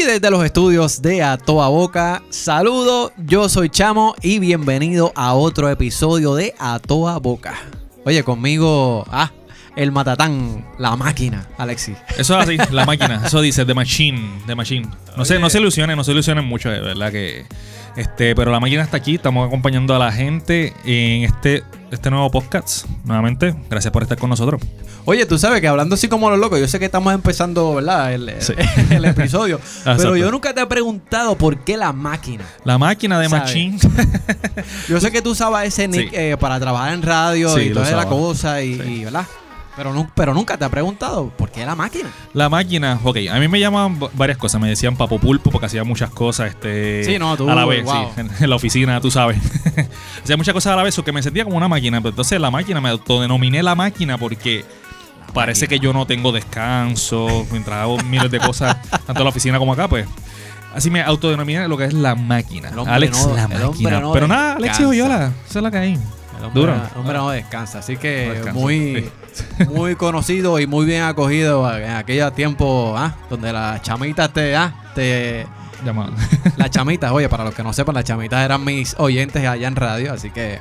Y desde los estudios de A Toa Boca, saludo, yo soy Chamo y bienvenido a otro episodio de A Toa Boca. Oye, conmigo, ah, el matatán, la máquina, Alexi. Eso es así, la máquina, eso dice, The Machine, The Machine. No sé, no se ilusionen, no se ilusionen mucho, de verdad que... Este, pero la máquina está aquí, estamos acompañando a la gente en este, este nuevo podcast. Nuevamente, gracias por estar con nosotros. Oye, tú sabes que hablando así como los locos, yo sé que estamos empezando, ¿verdad? El, Sí. el episodio. pero yo nunca te he preguntado por qué la máquina. La máquina de. Machine. Yo sé que tú usabas ese nick Sí. eh, para trabajar en radio Sí, y toda la cosa, y, Sí. y, ¿verdad? Pero, pero nunca te he preguntado por qué la máquina. La máquina, ok, a mí me llamaban va- varias cosas. Me decían Papo Pulpo porque hacía muchas cosas este, Sí, no, tú, a la vez, wow. sí, en, en la oficina, tú sabes. hacía muchas cosas a la vez, o que me sentía como una máquina. Pero entonces la máquina, me autodenominé la máquina porque parece que yo no tengo descanso mientras hago miles de cosas, tanto en la oficina como acá, pues. Así me autodenominé lo que es la máquina. Alex, no- la máquina. no pero nada, Alex. Oyola, esa es la que hay. Hombre, Duro. el hombre no descansa, así que No descansa, muy, muy conocido y muy bien acogido en aquellos tiempos ah, donde las chamitas te, ah, te Llama- las chamitas, oye, para los que no sepan, las chamitas eran mis oyentes allá en radio, así que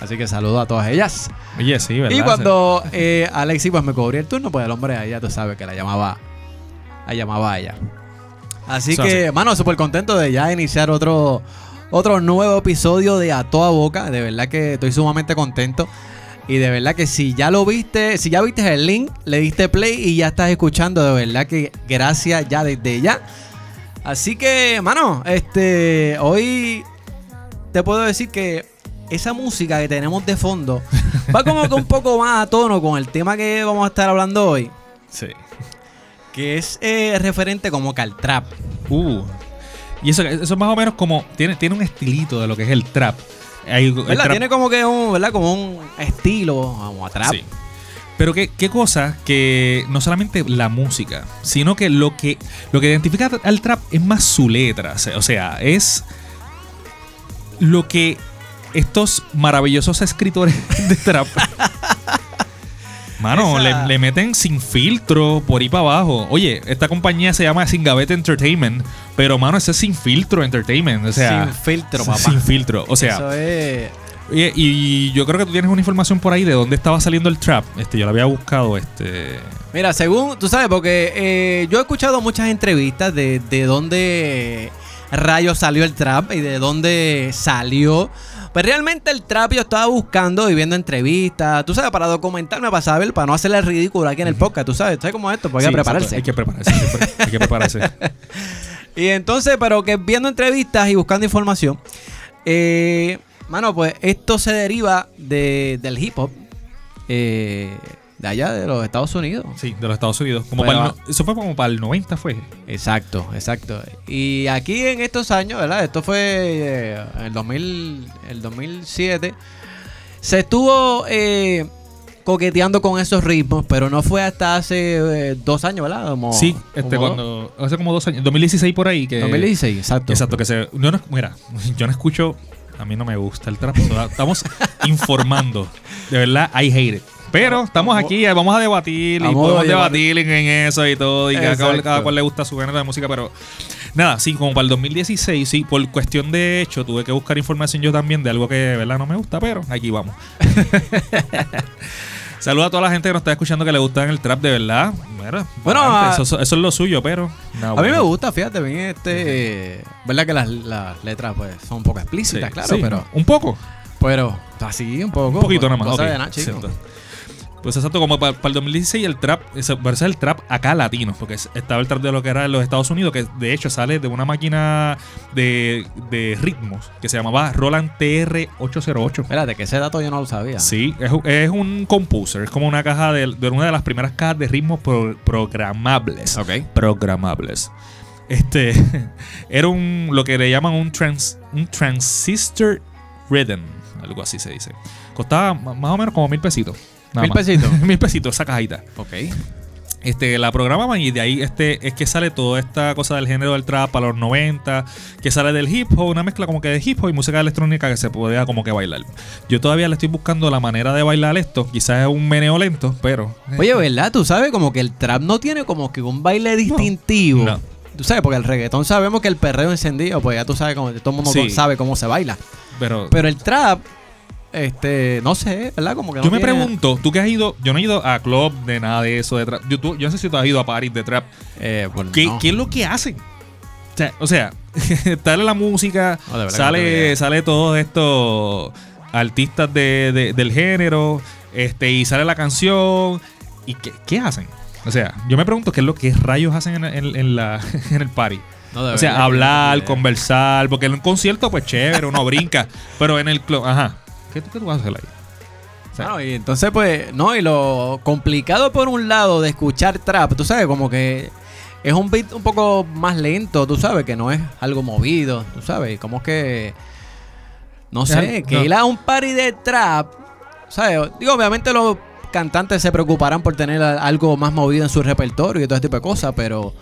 así que saludo a todas ellas. Oye, sí, ¿verdad? Y cuando eh, Alexi pues me cubría el turno, pues el hombre ahí ya tú sabes que la llamaba, la llamaba a ella. Así que, mano, súper contento de ya iniciar otro, otro nuevo episodio de A Toda Boca. De verdad que estoy sumamente contento. Y de verdad que si ya lo viste, si ya viste el link, le diste play y ya estás escuchando, de verdad que gracias ya desde ya. Así que, mano, este, hoy te puedo decir que esa música que tenemos de fondo va como que un poco más a tono con el tema que vamos a estar hablando hoy, Sí. que es eh, referente como que al trap. Uh. Y eso, eso es más o menos como. Tiene, tiene un estilito de lo que es el trap. Hay- ¿Verdad? Tiene como que un, ¿verdad? Como un estilo, como a trap. Sí. Pero qué, qué cosa que no solamente la música, sino que lo que lo que identifica al trap es más su letra. O sea, es lo que estos maravillosos escritores de trap. Mano, Esa- le, le meten sin filtro por ahí para abajo. Oye, esta compañía se llama Singavete Entertainment, pero mano, ese es sin filtro entertainment. O sea, Sin filtro, papá. Sin filtro. O sea, Eso es. Y yo creo que tú tienes una información por ahí de dónde estaba saliendo el trap. Este, yo lo había buscado, este. Mira, según, tú sabes, porque eh, yo he escuchado muchas entrevistas de, de dónde rayos salió el trap y de dónde salió. Pues realmente el trap yo estaba buscando y viendo entrevistas, tú sabes, para documentarme, para saber, para no hacerle el ridículo aquí en el podcast, tú sabes, ¿sabes cómo es esto? Porque hay Sí, que prepararse. Hay que prepararse. Hay que, pre- hay que prepararse. Y entonces, pero que viendo entrevistas y buscando información, eh, mano, pues esto se deriva de, del hip hop eh, de allá de los Estados Unidos. Sí, de los Estados Unidos. Como Pero- para el no- eso fue como para el 90, fue. Exacto, exacto. Y aquí en estos años, ¿verdad? Esto fue eh, el, 2000, el 2007. Se estuvo eh, coqueteando con esos ritmos, pero no fue hasta hace eh, dos años, ¿verdad? Como- sí, este, como cuando. Hace como dos años. 2016 por ahí. Que, 2016, exacto. Exacto, que se. Yo no, mira, yo no escucho. A mí no me gusta el trap. Estamos informando. De verdad, I hate it. Pero estamos aquí, eh, vamos a debatir y Vamos a podemos llevar- debatir en en eso y todo. Y cada, Exacto. cada cual le gusta su género de música, pero nada, sí, como para el 2016, sí, por cuestión de hecho, tuve que buscar información yo también de algo que de verdad no me gusta, pero aquí vamos. Saludos a toda la gente que nos está escuchando que le gusta el trap de verdad. Mira, Bueno, adelante, a- eso, eso es lo suyo, pero. A mí me gusta, fíjate bien, este, verdad que las, las letras pues son un poco explícitas, Sí, claro, sí, pero, Un poco. pero así un poco. Un poquito nada más. cosa ok. de nada, chico. Exacto. Pues exacto, como para, el 2016 el trap, versus el trap acá latino, porque es- estaba el trap de lo que era en los Estados Unidos, que de hecho sale de una máquina de, de ritmos que se llamaba Roland TR-808. Espérate, que ese dato yo no lo sabía. Sí, es, un- es un composer, es como una caja de, de una de las primeras cajas de ritmos pro- programables. Ok. Programables. Este era un lo que le llaman un trans un transistor rhythm, algo así se dice. Costaba más o menos como mil pesitos. Nada ¿Mil más. pesitos? mil pesitos esa cajita. Ok. Este, la programaban y de ahí este, es que sale toda esta cosa del género del trap a los 90, que sale del hip hop, una mezcla como que de hip hop y música electrónica que se podía como que bailar. Yo todavía le estoy buscando la manera de bailar esto, quizás es un meneo lento, pero... eh, Oye, ¿verdad? Tú sabes como que el trap no tiene como que un baile distintivo. no. tú sabes, porque el reggaetón sabemos que el perreo encendido, pues ya tú sabes cómo, todo el mundo Sí. sabe cómo se baila. Pero, Pero el trap, este, no sé, ¿verdad? Como que no yo me tiene- pregunto, tú que has ido, yo no he ido a club de nada de eso de trap. Yo, tú- yo no sé si tú has ido a parties de trap. Eh, pues ¿Qué, no. qué es lo que hacen? O sea, o sea la música, No, de verdad que no tengo sale, idea. sale todos estos artistas de, de- del género, este, y sale la canción. ¿Y qué, qué hacen? O sea, yo me pregunto qué es lo que rayos hacen en, en- en la, en el party. No, de O sea, verdad que no hablar, idea. conversar, porque en un concierto, pues chévere, uno brinca, pero en el club, ajá. ¿Qué, tú- qué tú vas a hacer ahí? O sea, Bueno, y entonces, pues, no, y lo complicado por un lado de escuchar trap, tú sabes, como que es un beat un poco más lento, tú sabes, que no es algo movido, tú sabes, como que, no sé, que no. ir a un party de trap, ¿sabes? Digo, obviamente los cantantes se preocuparán por tener algo más movido en su repertorio y todo ese tipo de cosas, pero,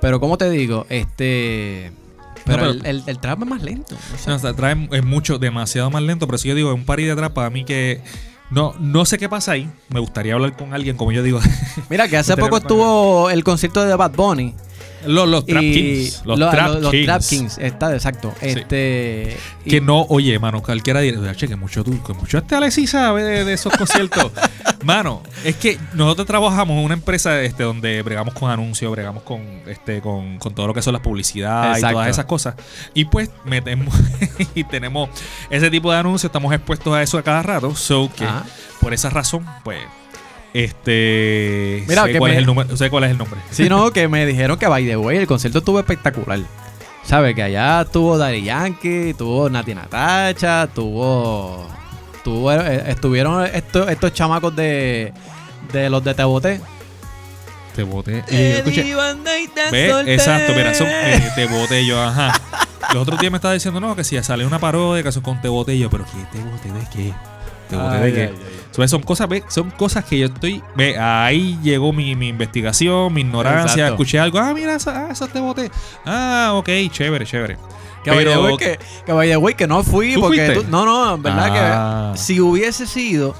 pero, ¿cómo te digo? Este... Pero, pero- el, el- el trap es más lento. No, o sea, trae es mucho, demasiado más lento, pero sí yo digo, un party de trap para mí que no, no sé qué pasa ahí. Me gustaría hablar con alguien, como yo digo. Mira, que hace poco estuvo el concierto de Bad Bunny. Los, los Trap Kings. Los, lo- Trap, lo- los Kings. Trap Kings, está, exacto. Este, y- Que no, oye, mano, cualquiera dirá, che, que mucho tú, que mucho este Alexis sabe de, de esos conciertos. mano, es que nosotros trabajamos en una empresa este, donde bregamos con anuncios, bregamos con este, con, con todo lo que son las publicidades y todas esas cosas. Y pues metemos y tenemos ese tipo de anuncios, estamos expuestos a eso a cada rato. So que Ajá. por esa razón, pues, este Mira, sé que cuál me- es el número, sé cuál es el nombre. Sí, no, que me dijeron que by the way, el concierto estuvo espectacular. ¿Sabes? Que allá tuvo Daddy Yankee, tuvo Nati Natacha, tuvo. tuvo eh, estuvieron estos, estos chamacos de. de los de Teboté. Te boté. Y yo escuché, Ve, Exacto, mira, son, eh, te boté yo, ajá. Los otros días me estaba diciendo, no, que si sale una parodia, que son con te boté yo, pero ¿qué te boté de qué? ¿Te boté de qué? So, Son cosas, son cosas que yo estoy. Ve, ahí llegó mi, mi investigación, mi ignorancia. Exacto. Escuché algo, ah, mira, esa, ah, esa te boté. Ah, ok, chévere, chévere. Way, que, que, que no fui ¿Tú porque. tú- no, no, en verdad Ah. que si hubiese sido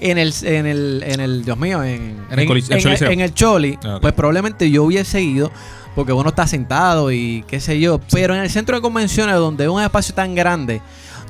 en el, en el, en el, Dios mío, en, En el en Choli, Ah, pues probablemente yo hubiese ido porque uno está sentado y qué sé yo. Pero en el centro de convenciones, donde es un espacio tan grande,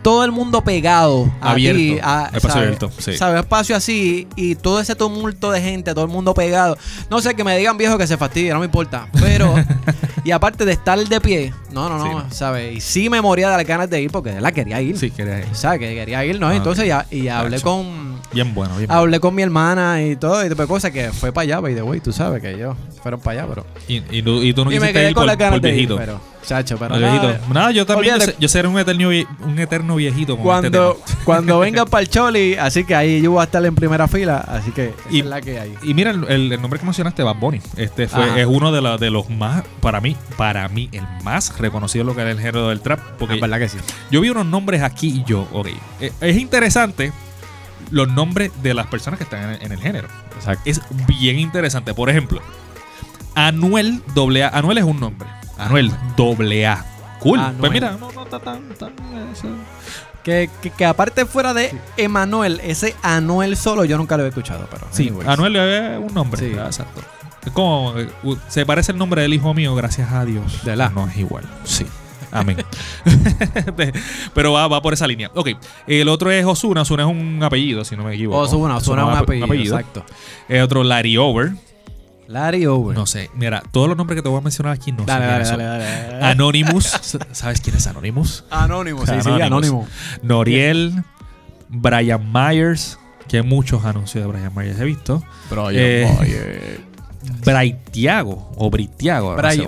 todo el mundo pegado a Abierto. ti, a- Espacio ¿sabes? abierto, sí. ¿sabes? Espacio así y todo ese tumulto de gente, todo el mundo pegado. No sé, que me digan viejo que se fastidie, no me importa. Pero, y aparte de estar de pie, no, no, no, Sí. ¿sabes? Y sí me moría de las ganas de ir porque la quería ir. Sí, quería ir. ¿Sabes? Que quería ir, ¿no? Ah, Entonces ya, y hablé con. Bien bueno, bien bueno. Hablé con mi hermana y todo, y tipo de cosas que fue para allá, by the way, tú sabes que ellos fueron para allá, pero. Y, y, tú- y tú no y me quisiste quedé ir con por, ir, viejito. pero. Chacho, pero. Por nada, viejito. Nada, yo también, yo, Olvídate. sé- yo seré un eterno, vie- un eterno viejito con este Cuando, tema. cuando venga para el Choli, así que ahí yo voy a estar en primera fila, así que esa Y- es la que hay. Y mira, el, el- el nombre que mencionaste, Bad Bunny, este fue, Ajá. es uno de, la- de los más, para mí, para mí, el más reconocido lo que es el género del trap. Porque Es verdad que sí. yo vi unos nombres aquí y yo, ok, eh, es interesante los nombres de las personas que están en el, en el género. Exacto. Es bien interesante. Por ejemplo, Anuel AA. Anuel es un nombre. Anuel AA. Cool. Anuel. Pues mira, no, no está tan, tan, eso. Que, que, que aparte fuera de Emanuel, ese Anuel solo yo nunca lo he escuchado, pero. Sí, anyways. Anuel es un nombre. Sí. Exacto. Es como, eh, se parece el nombre del hijo mío, gracias a Dios. ¿De verdad? No es igual. Sí. Amén. Pero va, va por esa línea. Ok. El otro es Osuna. Osuna es un apellido, si no me equivoco. Osuna, Osuna es un ape- apellido, exacto. El otro, Larry Over. Larry Over. No sé. Mira, todos los nombres que te voy a mencionar aquí no dale, sé dale, dale, son. dale, dale. Anonymous. ¿Sabes quién es Anonymous? Anónimo, sí, sí, Anonymous. Noriel. Brian Myers. Que muchos anuncios de Brian Myers he visto. Brian Eh, Myers. Braithiago. O Britiago. no sé,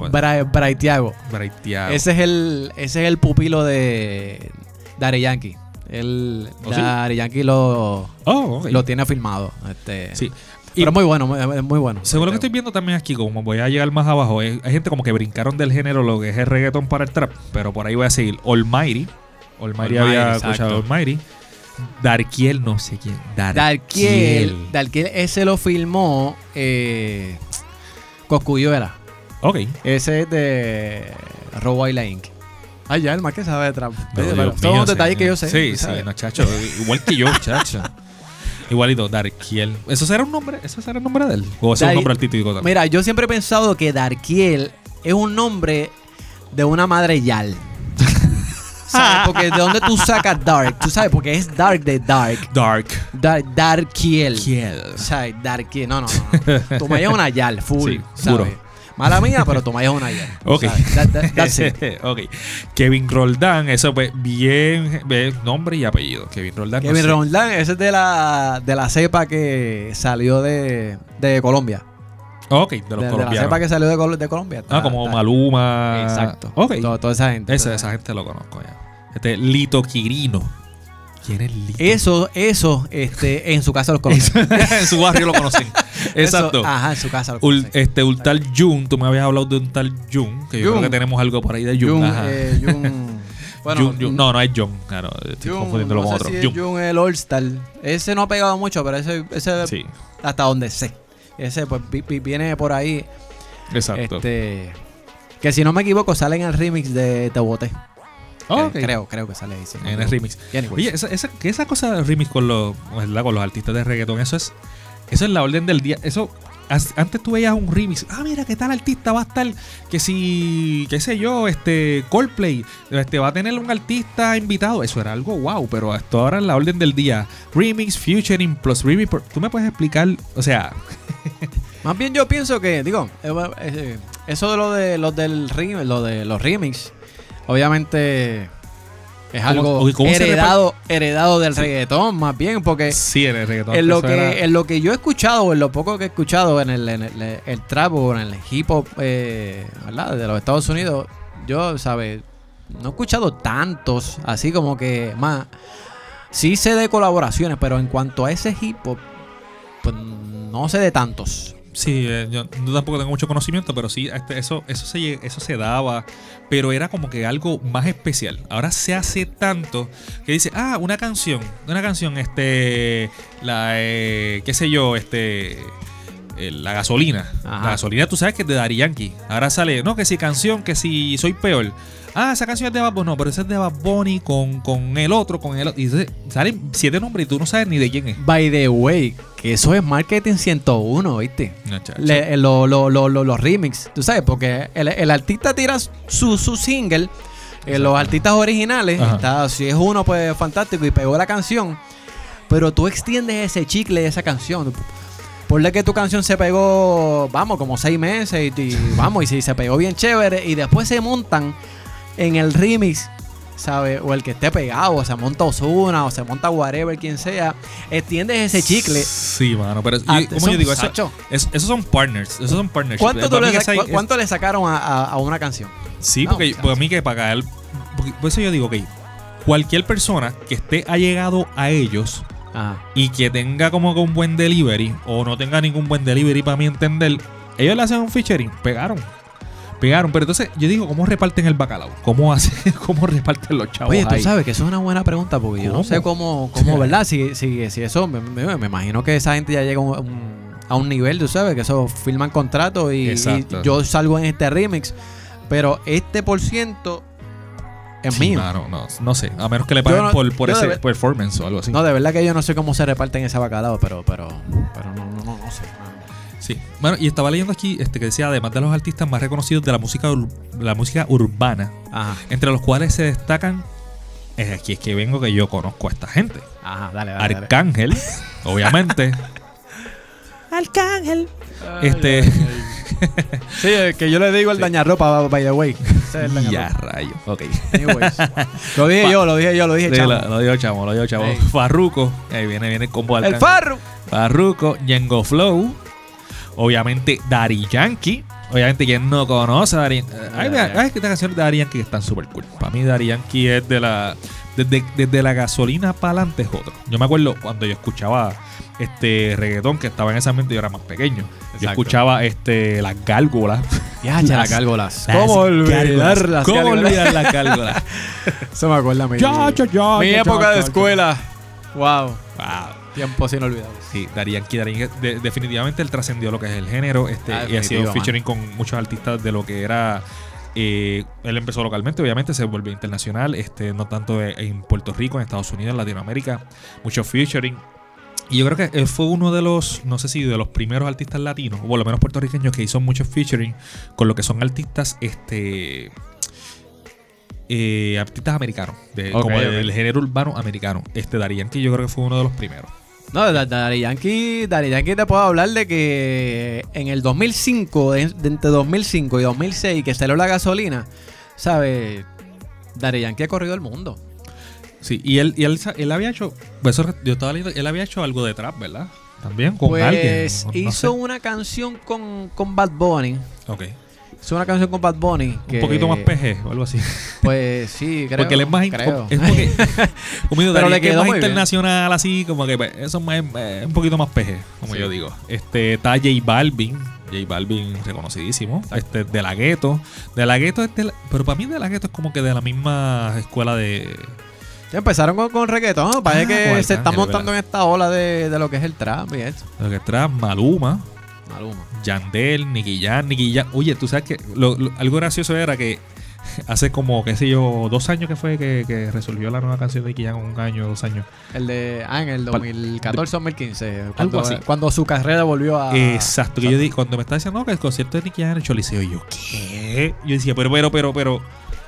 Braithiago. Braithiago. Ese es el, ese es el pupilo de Daddy Yankee. El ¿Oh, sí? Lo, Oh, lo tiene filmado. Este, Sí. Y Pero muy bueno, es muy bueno. según lo que estoy viendo también aquí, como voy a llegar más abajo, hay gente como que brincaron del género lo que es el reggaeton para el trap, pero por ahí voy a seguir. Almighty. Almighty Almighty, había exacto. escuchado Almighty. Darkiel, no sé quién. Darkiel, Darkiel ese lo filmó eh, Coscuyuela. Ok. Ese es de Robo Island Inc. Ay, ya el más que sabe de mío, son unos detalles que yo sé. Sí, sí, no, chacho. Igual que yo, chacho. Igualito, Darkiel. ¿Eso será un nombre? ¿Eso será el nombre de él? ¿O ese es un nombre artístico también? Mira, yo siempre he pensado que Darkiel es un nombre de una madre Yal. ¿Sabes? Porque de dónde tú sacas Dark, tú sabes, porque es Dark de Dark. Dark. Dark, Darkiel. Kiel. ¿Sabes? Darkiel. No, no, no. Tu es una Yal, full. Sí. Mala mía, pero es una Yal. Ok. That- that- that's it. ok. Kevin Roldán, eso pues bien, bien, nombre y apellido. Kevin Roldán. no Kevin sé. Roldán, ese es de la, de la cepa que salió de, de Colombia. Ok, de los de, de la colombianos. cepa que salió de, Col- de Colombia. Ah, como está- Maluma. Exacto. Ok. Todo- toda esa gente. Ese, toda esa gente lo conozco ya. Este Lito Quirino. ¿Quién es Lito? Eso, eso, este, en su casa los conocen. en su barrio lo conocen. Exacto. Eso, ajá, en su casa Ul- conocen. este, un tal Jun, tú me habías hablado de un tal Jun, que yo Jun. creo que tenemos algo por ahí de Jun. Jun, Ajá. eh, Jun- bueno, Jun, Jun. No, no es Jun, claro, estoy Jun, confundiéndolo no con sé otro. si es. Jun el All-Star. Ese no ha pegado mucho, pero ese, ese Sí, hasta donde sé. Ese pues vi- vi- viene por ahí. exacto. Este, que si no me equivoco, sale en el remix de Te Boté. Ok. Creo, creo que sale ahí. sí, En el remix. Oye, esa, esa, que esa cosa del remix con los, ¿verdad? con los artistas de reggaetón, eso es, eso es la orden del día. Eso, antes tú veías un remix, ah, mira, que tal artista va a estar, que si, qué sé yo, este, Coldplay, este, va a tener un artista invitado. Eso era algo wow, pero esto ahora es la orden del día. Remix, featuring, plus remix. ¿Tú me puedes explicar? O sea, Más bien yo pienso que, digo, eh, eh, eso de lo de los del remix, lo de los remix, obviamente es ¿Cómo- algo cómo heredado, heredado del Sí. reggaetón, más bien, porque sí, en el reggaetón. en lo que era- en lo que yo he escuchado, en lo poco que he escuchado en el, en el, el trap o en el hip hop, eh, ¿verdad? De los Estados Unidos, yo, ¿sabes? No he escuchado tantos, así como que más. Sí sé de colaboraciones, pero en cuanto a ese hip hop, pues no sé de tantos. Sí, eh, yo tampoco tengo mucho conocimiento, pero sí, este, eso, eso, se, eso se daba, pero era como que algo más especial. Ahora se hace tanto que dice, ah, una canción, una canción, este, la, eh, qué sé yo, este, eh, la gasolina. Ajá. La gasolina tú sabes que es de Daddy Yankee. Ahora sale, no, que si canción, que si soy peor. Ah, esa canción es de Bad Bunny, no, pero esa es de Bad Bunny con, con el otro, con el otro. Y salen siete nombres y tú no sabes ni de quién es. By the way, que eso es marketing 101, ¿viste? No, chacho. Le- eh, lo- lo- lo- lo- los remix, tú sabes, porque el, el artista tira su, su single, eh, los artistas originales, está, si es uno, pues fantástico, y pegó la canción, pero tú extiendes ese chicle de esa canción. Ponle que tu canción se pegó, vamos, como seis meses, y, y vamos, y si se pegó bien chévere, y después se montan en el remix, ¿sabes? O el que esté pegado, o se monta Osuna, o se monta whatever, quien sea, extiendes ese chicle. Sí, mano, pero Ah, yo- como son- yo digo, eso, esos son partners, esos son partners. ¿Cuánto, tú le, cuánto le sacaron a, a- a una canción? Sí, No, porque para mí que para caer, porque- por eso yo digo que cualquier persona que esté allegado a ellos Ajá. y que tenga como que un buen delivery o no tenga ningún buen delivery para mi entender, ellos le hacen un featuring, pegaron. Pegaron, pero entonces yo digo, ¿cómo reparten el bacalao? ¿Cómo hacen, cómo reparten los chavos? Oye, tú ahí? sabes que eso es una buena pregunta porque yo no sé cómo, cómo ¿verdad? Si, si, si eso, me, me- me imagino que esa gente ya llega a un, a un nivel, tú sabes, que eso firman contratos y, y yo salgo en este remix, pero este por ciento es Sí, mío. mano, no, no sé, a menos que le paguen no- por, por ese ver- performance o algo así. No, de verdad que yo no sé cómo se reparten ese bacalao, pero, pero, pero no, no, no, no sé. Sí. Bueno, y estaba leyendo aquí este que decía, además de los artistas más reconocidos de la música, ur- la música urbana, Ajá, entre los cuales se destacan, es aquí es que vengo que yo conozco a esta gente. ajá, dale, dale. dale. Arcángel, obviamente. Arcángel. Este, Sí, eh, que yo le digo el Sí. dañarropa, by the way. El ya rayo. Ok. Anyways. Lo dije yo, lo dije yo, lo dije Sí, chamo. lo, lo chamo, lo chamo. Ey. Farruko, ahí viene, viene el combo de El Arcángel. farro. Farruko, Yengo Flow, obviamente Daddy Yankee. Obviamente, quien no conoce a Daddy Yankee. Ay, mira, ay, que estas canciones de Daddy Yankee que están súper cool. Para mí, Daddy Yankee es de la. Desde, desde la gasolina para adelante es otro. Yo me acuerdo cuando yo escuchaba este reggaetón que estaba en ese ambiente, yo era más pequeño. Yo escuchaba este las gárgolas. Ya, ya, las gárgolas. Las ¿Cómo olvidar gárgolas. las ¿Cómo olvidar las gárgolas? Eso me acuerda a mí. Ya, ya, ya, Mi época de escuela. Wow. Wow. Tiempos inolvidables. Sí, de- definitivamente él trascendió lo que es el género este, Ah, y ha sido featuring con muchos artistas de lo que era. Eh, él empezó localmente, obviamente se volvió internacional, este, no tanto e- en Puerto Rico, en Estados Unidos, en Latinoamérica, mucho featuring. Y yo creo que él fue uno de los, no sé si de los primeros artistas latinos, o por lo menos puertorriqueños, que hizo muchos featuring con lo que son artistas, este. eh, artistas americanos, de- como ok. del género urbano americano. Este Daddy Yankee yo creo que fue uno de los primeros. No, Daddy Yankee, Daddy Yankee te puedo hablar de que en el 2005, de, de entre 2005 y 2006, que salió la gasolina, ¿sabes? Daddy Yankee ha corrido el mundo. Sí, y él, y él, él había hecho, pues eso, yo estaba leyendo, él había hecho algo de trap, ¿verdad? También con pues alguien. no- no hizo sé. una canción con, con Bad Bunny. Ok. Hizo una canción con Bad Bunny. Un poquito más PG o algo así. Pues sí, creo. porque él es más creo. es porque, Pero Daddy le es quedó más bien. internacional así, como que pues, eso es más- es un poquito más PG, como Sí. yo digo. Este está J Balvin, J Balvin reconocidísimo, este de la Gueto, de la Gueto es de la- pero para mí de la Gueto es como que de la misma escuela de Ya empezaron con, con reggaetón. ¿no? Parece Ah, que se está Arcángel, montando en esta ola de, de lo que es el trap y eso. lo que trae Maluma, Maluma. Yandel, Nicky Jam, Nicky Jam. Oye, tú sabes que lo- lo- algo gracioso era que hace como, qué sé yo, dos años que fue que, que resolvió la nueva canción de Nicky Jam, un año, dos años. El de. Ah, en el 2014-2015. Cuando, así. cuando su carrera volvió a. Exacto, que yo di, cuando me estaba diciendo no, que el concierto de Nicky Jam en el Choliseo, yo, ¿qué? Yo decía, pero, pero, pero, pero,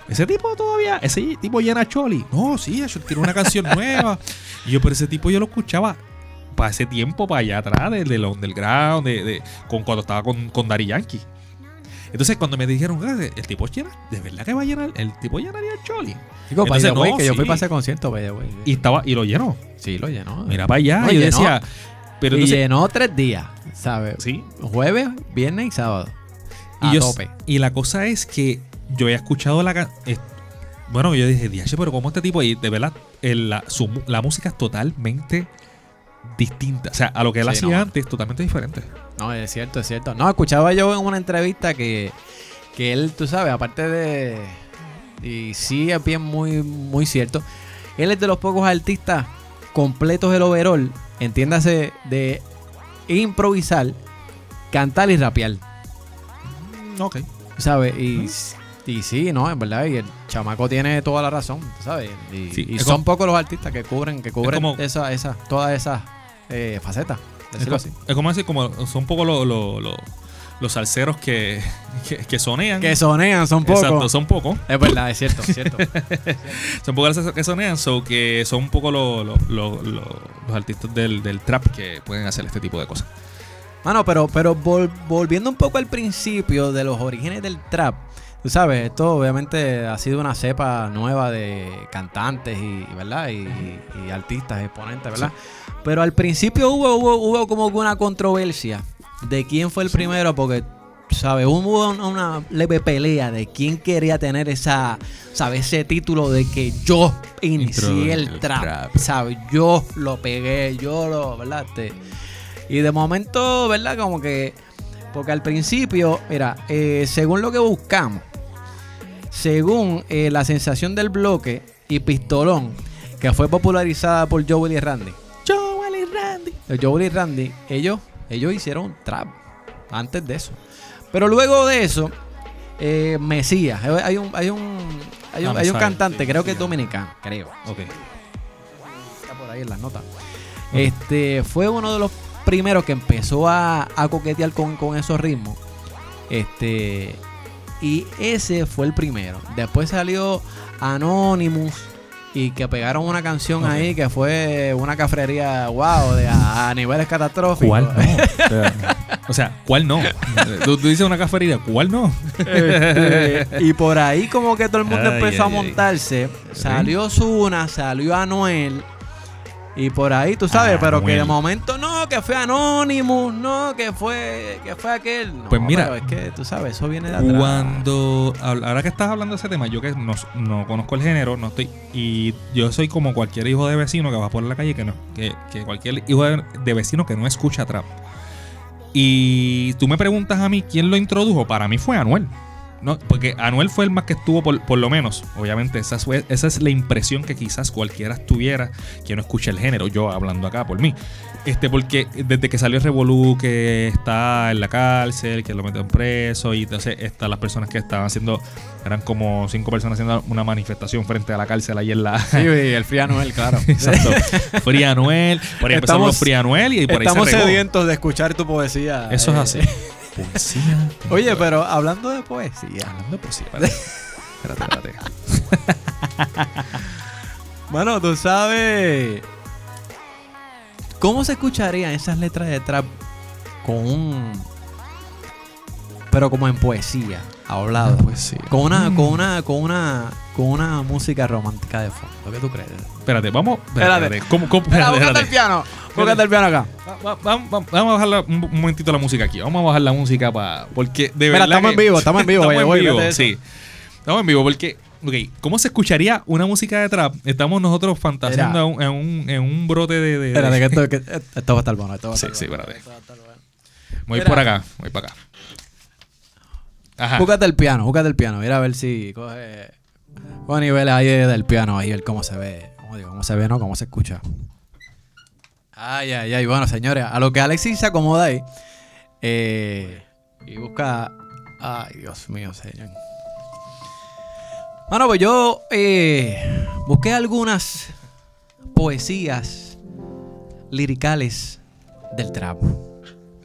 ese tipo todavía, ese tipo llena Choli. No, sí, tiene una canción nueva. Y yo, pero ese tipo yo lo escuchaba para ese tiempo, para allá atrás, del del underground, de, de- con, cuando estaba con, con Daddy Yankee. Entonces, cuando me dijeron, "Ah, el tipo llena, de verdad que va a llenar, el tipo llenaría el Choli. Digo, Entonces, way, no, que yo fui para ese concierto, the way. Y estaba, y lo llenó. Sí, lo llenó. Mira para allá. No, y yo llenó. decía, pero y entonces, llenó tres días, ¿sabes? sí, Jueves, viernes y sábado. Y, a yo, tope. y la cosa es que yo había escuchado la eh, bueno, yo dije, Diache, pero como este tipo, y de verdad, el- la, su mu- la música es totalmente distinta. O sea, a lo que él Sí, hacía no. antes, totalmente diferente. No, es cierto, es cierto. No, escuchaba yo en una entrevista que, que él, tú sabes, aparte de. Y sí, es bien muy, muy cierto. Él es de los pocos artistas completos del overall, entiéndase, de improvisar, cantar y rapear. Ok. ¿Sabes? Y, y sí, no, en verdad. Y el chamaco tiene toda la razón, ¿sabes? Y, Sí, y son como- pocos los artistas que cubren, que cubren como- esa, esa, todas esas eh, facetas. Es Decirlo como, así. es como decir, como son un poco lo- lo- lo- los salseros que, que, que sonean. Que sonean, son pocos. Exacto, son pocos. Es verdad, es cierto, es cierto. Son pocos los que sonean, so que son un poco lo- lo- lo- lo- los artistas del, del trap que pueden hacer este tipo de cosas. Mano, pero, pero vol- volviendo un poco al principio de los orígenes del trap, tú sabes, esto obviamente ha sido una cepa nueva de cantantes y, ¿verdad? Y, y artistas, exponentes, ¿verdad? Pero al principio hubo, hubo, hubo como una controversia de quién fue el primero, porque, ¿sabes? Hubo una, leve pelea de quién quería tener esa, ¿sabes? Ese título de que yo inicié el, el trap, trap. ¿sabes? Yo lo pegué, yo lo, ¿verdad? Este, y de momento, ¿verdad? Como que. Porque al principio, mira, eh, según lo que buscamos, según eh, la sensación del bloque y Pistolón, que fue popularizada por Joel y Randy. Joel y Randy. El Joel y Randy, ellos, ellos hicieron trap antes de eso. Pero luego de eso, eh, Mesías, hay un, hay un, hay un, Ah, hay un cantante, sí, creo que es dominicano, creo. Ok. Está por ahí en las notas. Este fue uno de los primeros que empezó a, a coquetear con, con esos ritmos. Este. Y ese fue el primero. Después salió Anonymous. Y que pegaron una canción ahí que fue una cafrería, wow, de a, a niveles catastróficos. ¿Cuál no? O sea, ¿cuál no? Tú, tú dices una cafetería, ¿cuál no? Este, y por ahí como que todo el mundo Ay, empezó ay, a ay. montarse. Salió Zuna, salió Anuel. Y por ahí, tú sabes, pero que de momento no, que fue Anonymous, no, que fue, que fue aquel. No, Pues mira, es que tú sabes, eso viene de atrás. Cuando, ahora que estás hablando de ese tema, yo que no, no conozco el género, no estoy, y yo soy como cualquier hijo de vecino que va por la calle que no, que, que cualquier hijo de, de vecino que no escucha trap. Y tú me preguntas a mí quién lo introdujo, para mí fue Anuel. No, porque Anuel fue el más que estuvo por, por lo menos. Obviamente, esa, fue- esa es la impresión que quizás cualquiera tuviera que no escucha el género. Yo hablando acá por mí. Este, porque desde que salió Revolú, que está en la cárcel, que lo meten preso, y entonces están las personas que estaban haciendo, eran como cinco personas haciendo una manifestación frente a la cárcel ahí en la. Sí, el Free Anuel, claro. Exacto. Free Anuel. Por ahí Estamos- los Free Anuel y por ahí Estamos se sedientos de escuchar tu poesía. Eso es eh. así. Poesía. Oye, pero hablando de poesía. Hablando de poesía, espérate. Espérate, espérate. Bueno, tú sabes. ¿Cómo se escucharían esas letras de trap con un. Pero como en poesía, hablado? Poesía. Con una, Mm. con una, con una, con una música romántica de fondo. ¿Qué tú crees? Espérate, vamos. Espérate. Espérate. ¿Cómo, cómo? Espera, Espérate, búscate el espérate. piano. Búscate el piano acá. Va- va- va- va- Vamos a bajar un un momentito la música aquí. Vamos a bajar la música para. Porque de Mira, verdad. estamos que- en vivo, estamos en vivo, estamos en vivo, sí. Estamos en vivo porque. Ok, ¿cómo se escucharía una música de trap? Estamos nosotros fantaseando en un, en un, en brote de. de- Espérate, que esto, que esto va a estar bueno. Esto va a Sí, estar sí, bueno. espérate. Esto va a estar bueno. Voy por acá, voy para acá. Ajá. Búscate el piano, búscate el piano. Mira a ver si coge. Coge niveles ahí del piano, ahí, ver cómo se ve. ¿Cómo digo? ¿Cómo se ve, no? ¿Cómo se escucha? Ay, ay, ay. Bueno, señores, a lo que Alexis se acomoda ahí. eh, y busca. Ay, Dios mío, señor. Bueno, pues yo eh, busqué algunas poesías liricales del trap.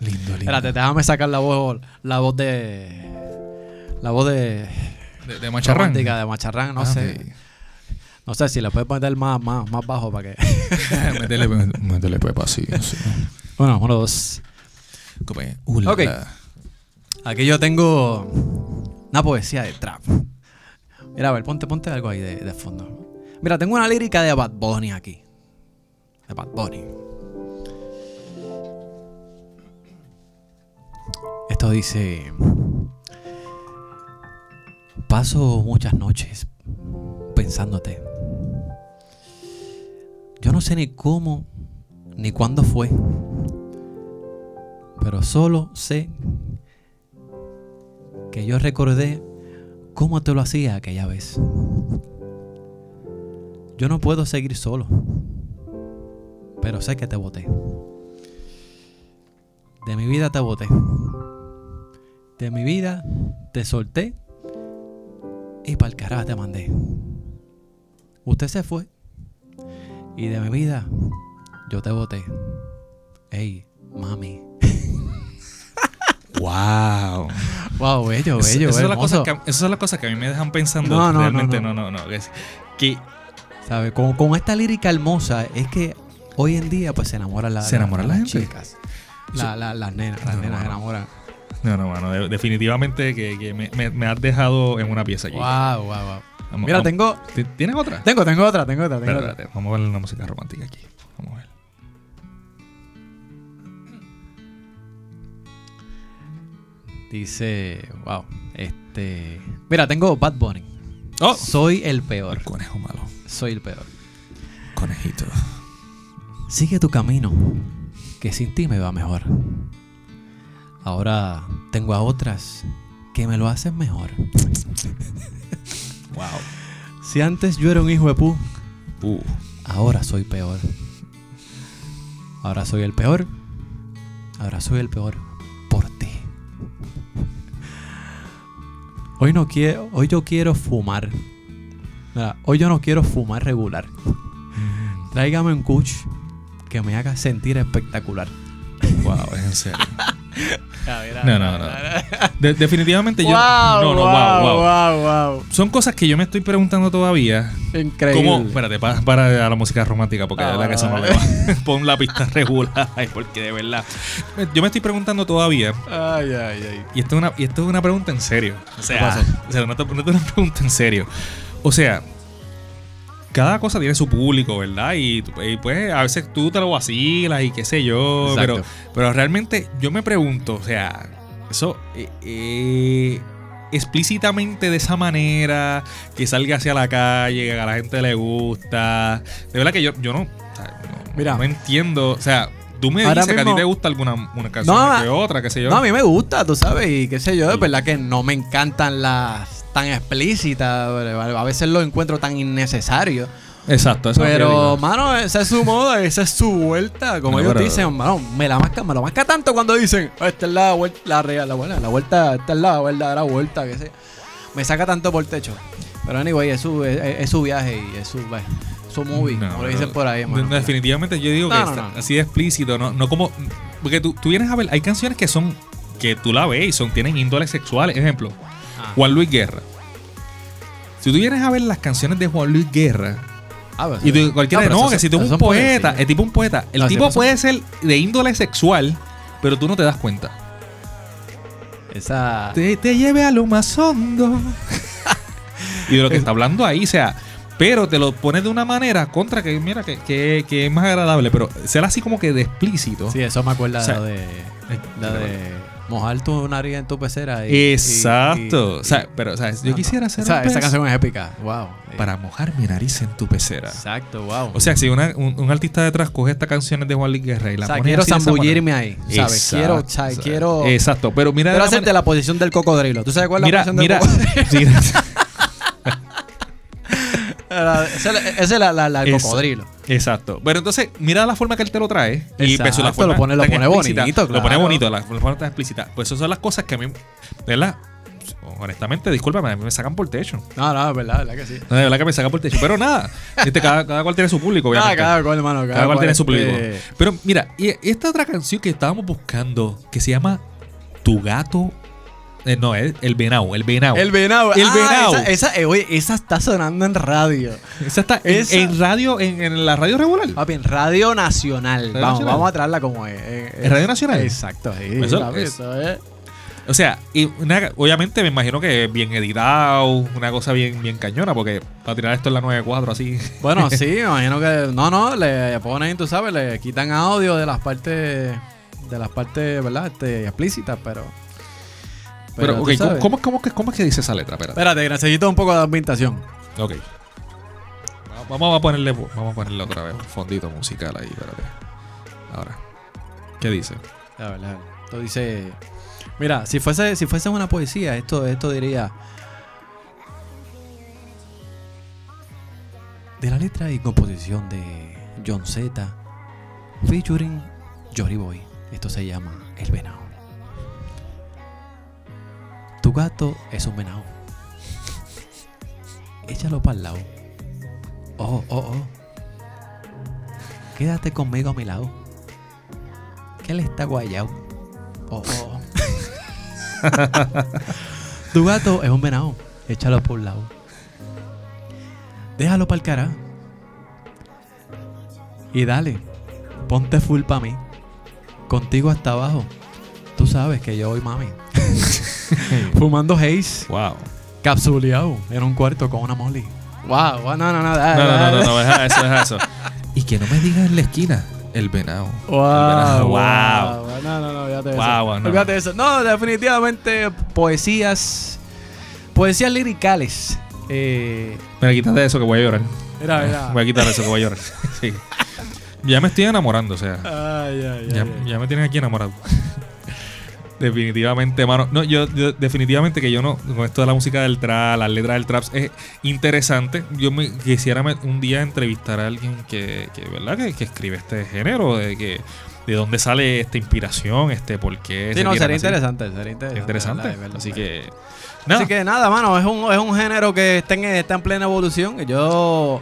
Lindo, lindo. Espérate, déjame sacar la voz, la voz de. La voz de. De, de macharrán. de Macharrán, no Ah, sé. No sé si le puedes poner más, más, más bajo para que. métele, métele pepa así. así. Bueno, uno, dos. Ok. Aquí yo tengo una poesía de trap. Mira, a ver, ponte, ponte algo ahí de, de fondo. Mira, tengo una lírica de Bad Bunny aquí. De Bad Bunny. Esto dice... Paso muchas noches pensándote. Yo no sé ni cómo ni cuándo fue. Pero solo sé que yo recordé cómo te lo hacía aquella vez. Yo no puedo seguir solo, pero sé que te boté. De mi vida te boté. De mi vida te solté y para el carajo te mandé. Usted se fue y de mi vida yo te boté. Ey, mami. Wow. Wow, bello, bello, esas, son las cosas que, esas son las cosas que a mí me dejan pensando. No, no, realmente, no. no, no, no. que es- que ¿Sabe? Con, con esta lírica hermosa es que hoy en día pues se enamoran las Se enamoran la las chicas. La- la- las nenas, las nenas se enamoran. No, no, mano. de- definitivamente que, que me, me- me has dejado en una pieza aquí. Wow, wow, wow. Vamos- Mira, vamos- tengo, ¿Ti- ¿Tienes otra? tengo, tengo otra, tengo otra, tengo otra. espérate, Vamos a ver una música romántica aquí. Vamos a ver. Dice, wow, este, mira, tengo Bad Bunny. ¡Oh! Soy el peor, El conejo malo. soy el peor. Conejito. Sigue tu camino, que sin ti me va mejor. Ahora tengo a otras que me lo hacen mejor. Wow. Si antes yo era un hijo de pu, Uh. ahora soy peor. Ahora soy el peor. Ahora soy el peor por ti. Hoy no quiero, hoy yo quiero fumar. Mira, hoy yo no quiero fumar regular. Tráigame un kush que me haga sentir espectacular. Wow, es en serio. No, no, no. De- definitivamente yo. Wow, no, no, wow, wow. wow, wow. Son cosas que yo me estoy preguntando todavía. Increíble. ¿Cómo? Espérate, pa- para, la música romántica, porque Ah, de verdad que eso no vale, le va. Pon la pista regular, porque de verdad. Yo me estoy preguntando todavía, Ay, ay, ay. y esto es una, y esto es una pregunta en serio. O sea, o sea no, te- no es una pregunta en serio. O sea, cada cosa tiene su público, ¿verdad? Y, y, pues a veces tú te lo vacilas y qué sé yo, Exacto. pero, pero realmente yo me pregunto, o sea, eso eh, eh, explícitamente de esa manera, que salga hacia la calle, que a la gente le gusta, de verdad que yo, yo no, o sea, no- Mira. no entiendo, o sea, tú me dices que a ti te gusta alguna una canción No, que otra, qué sé yo. No, a mí me gusta, tú sabes, y qué sé yo, es verdad que no me encantan las tan explícitas, a veces lo encuentro tan innecesario. Exacto, eso Pero, mano, esa es su moda, esa es su vuelta. Como No, ellos pero- dicen, mano, me la masca, me lo masca tanto cuando dicen, "Ah, esta es la vuelta, la real, la buena, la vuelta, esta es la verdadera vuelta, que sé. Me saca tanto por techo. Pero anyway, es su, es, es su viaje y es su, su movie, No, como lo dicen por ahí, mano. de- Definitivamente yo digo que No, está así de explícito, no, no como. Porque tú, tú vienes a ver, hay canciones que son. que tú la ves y son, tienen índoles sexuales. Ejemplo, Ah. Juan Luis Guerra. Si tú vienes a ver las canciones de Juan Luis Guerra, Ah, pues, y tú, cualquiera, pero no, eso que si tú eres un poeta, poesía. el tipo es un poeta, el No, tipo son- puede ser de índole sexual, pero tú no te das cuenta. Esa... Te, te lleve a lo más hondo. y de lo que está hablando ahí, o sea, pero te lo pones de una manera contra que, mira, que, que, que es más agradable, pero ser así como que de explícito. Sí, eso me acuerda O sea, de, la de mojar tu nariz en tu pecera. y- y- Exacto. y- o sea, pero, o sea, yo no, quisiera hacer Esa, un esa canción es épica. Wow. para mojar mi nariz en tu pecera. Exacto, wow. O sea, si una- un, un artista detrás coge estas canciones de Juan Luis Guerra y la O sea, pone quiero así de esa zambullirme ahí. ¿sabes? Quiero, o sea, Exacto. quiero, Exacto, pero mira quiero hacerte manera- la posición del cocodrilo. ¿Tú sabes cuál es mira, la posición mira, del cocodrilo? Esa es es la, la, cocodrilo. Exacto. Bueno, entonces, mira la forma que él te lo trae. Y Exacto, lo pone- lo bonito, Lo pone claro. bonito, la, forma tan explícita. Pues esas son las cosas que a mí, ¿verdad? Honestamente, discúlpame, a mí me sacan por techo. No, no, es verdad, es verdad que sí. No, de verdad que me sacan por techo. Pero nada, este, cada, cada cual tiene su público, Ah, obviamente. cada cual, hermano. Cada, Cada cual tiene su público. este, Pero mira, y esta otra canción que estábamos buscando, que se llama Tu gato. Eh, no, es El Venao, El Venao. El venado. El Ah, venado. Esa, esa, eh, oye, esa está sonando en radio. Esa está en, Esa- en radio, en, en la radio regular. Papi, en Radio Nacional. ¿Radio vamos, Nacional? vamos a traerla como es. eh, ¿En Radio Nacional? Exacto, sí. Eso papi, es- eso es. O sea, y una- obviamente me imagino que bien editado, una cosa bien, bien cañona, porque para tirar esto en la 94 así. Bueno, sí, me imagino que. No, no, le ponen, tú sabes, le quitan audio de las partes. De las partes, ¿verdad? Este, explícitas, pero. Pero, tú ok, ¿cómo, cómo, cómo, es que- cómo es que dice esa letra? Espérate. Espérate, que necesito un poco de ambientación. Ok. Va- Vamos a ponerle, vamos a ponerle otra vez un fondito musical ahí, espérate. Ahora. ¿Qué dice? A ver, a ver. Esto dice. Mira, si fuese, si fuese una poesía, esto, esto diría. De la letra y composición de John Z, featuring Jory Boy. Esto se llama El Venado. Tu gato es un venado. Échalo para el lado. Oh, oh, oh. Quédate conmigo a mi lado. Que él está guayao. Oh, oh. tu gato es un venado. Échalo por un lado. Déjalo para el cara. Y dale. Ponte full para mí. Contigo hasta abajo. Tú sabes que yo voy mami. Fumando haze. Wow. Capsuleado en un cuarto con una molly. Wow, wow, no, no, no. dale, No, no, no, dale. no, no, deja eso, deja eso. Y que no me digas en la esquina, el venado. Wow, venado. wow. No, no, no, olvídate de Wow, eso. wow, no. Olvídate de eso. No, definitivamente poesías. Poesías liricales. Eh, Mira, quítate eso que voy a llorar. mira, mira. Voy a quitar eso que voy a llorar. Sí. Ya me estoy enamorando, o sea. Ay, ay, ay. Ya, ay. ya me tienen aquí enamorado. Definitivamente, mano. No, yo, yo- definitivamente que yo no, con esto de la música del trap, las letras del trap, es interesante. Yo me quisiera me- un día entrevistar a alguien que, que ¿verdad? Que, que escribe este género, de que de dónde sale esta inspiración, este, por qué. Sí, se no, sería interesante, sería interesante. Interesante. verdad, verdad, Así que. Nada. Así que nada, mano, es un, es un género que está en, está en plena evolución. Yo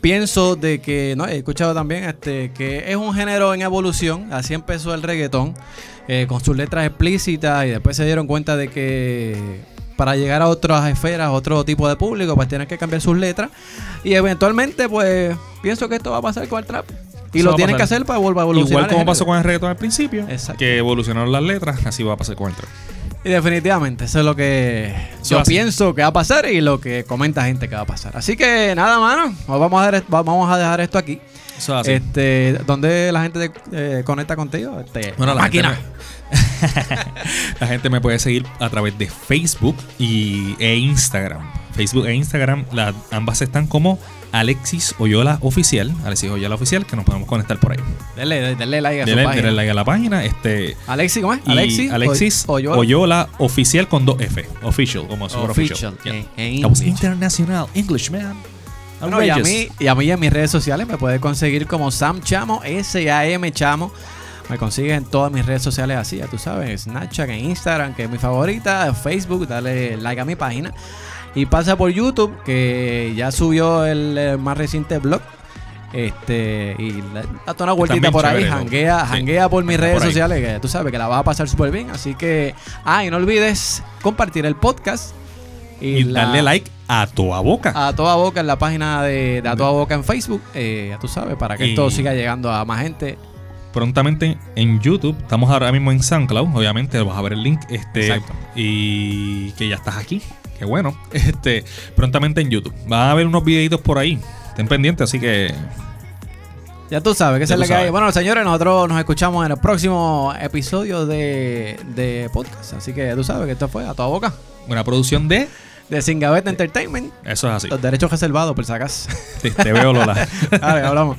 pienso de que, no, he escuchado también este, que es un género en evolución. Así empezó el reggaetón, eh, con sus letras explícitas y después se dieron cuenta de que para llegar a otras esferas, otro tipo de público, pues tienen que cambiar sus letras. Y eventualmente, pues, pienso que esto va a pasar con el trap. Y Eso lo tienen que hacer para volver a evolucionar. Igual como pasó con el reggaetón al principio, Exacto. que evolucionaron las letras, así va a pasar con el trap. Y definitivamente, eso es lo que Eso yo así. pienso que va a pasar y lo que comenta gente que va a pasar. Así que nada, mano, vamos a dejar, vamos a dejar esto aquí. Eso es así. Este, ¿Dónde la gente eh, conecta contigo? Este, Bueno, la la gente máquina. La gente me puede seguir a través de Facebook y, e Instagram. Facebook e Instagram, la- ambas están como Alexis Oyola Oficial. Alexis Oyola Oficial, que nos podemos conectar por ahí. Denle, denle like a su página. denle like a la página. Este, Alexis, ¿cómo es? y Alexis, Alexis Oy- Oyola. Oyola. Oficial con dos F. Official, como fuera Official, official. Yeah. en That was English. international English, man. Bueno, y a, mí, y a mí en mis redes sociales me puedes conseguir como Sam Chamo, S-A-M Chamo. Me consigues en todas mis redes sociales así, ya tú sabes, Snapchat, en Instagram, que es mi favorita, Facebook, dale like a mi página. Y pasa por YouTube, que ya subió el, más reciente blog. Este, y date una vueltita por ahí, janguea, Sí, janguea por mis redes por sociales, que tú sabes que la vas a pasar súper bien. Así que, ah, y no olvides compartir el podcast. Y la- darle like a toda boca. a toda boca en la página de, de A Toda Boca en Facebook. eh, ya tú sabes, para que esto siga llegando a más gente. prontamente en YouTube. Estamos ahora mismo en SoundCloud, obviamente vas a ver el link. Este, Exacto. Y que ya estás aquí. Qué bueno. Este, prontamente en YouTube. Van a ver unos videitos por ahí. Estén pendientes, así que Ya tú sabes que esa Ya es la que hay. Bueno, señores, nosotros nos escuchamos en el próximo episodio de, de podcast. Así que tú sabes que esto fue A Toda Boca. Una producción de. De Singabet Entertainment. Eso es así. Los derechos reservados, por si acaso. Te, te veo, Lola. Vale, hablamos.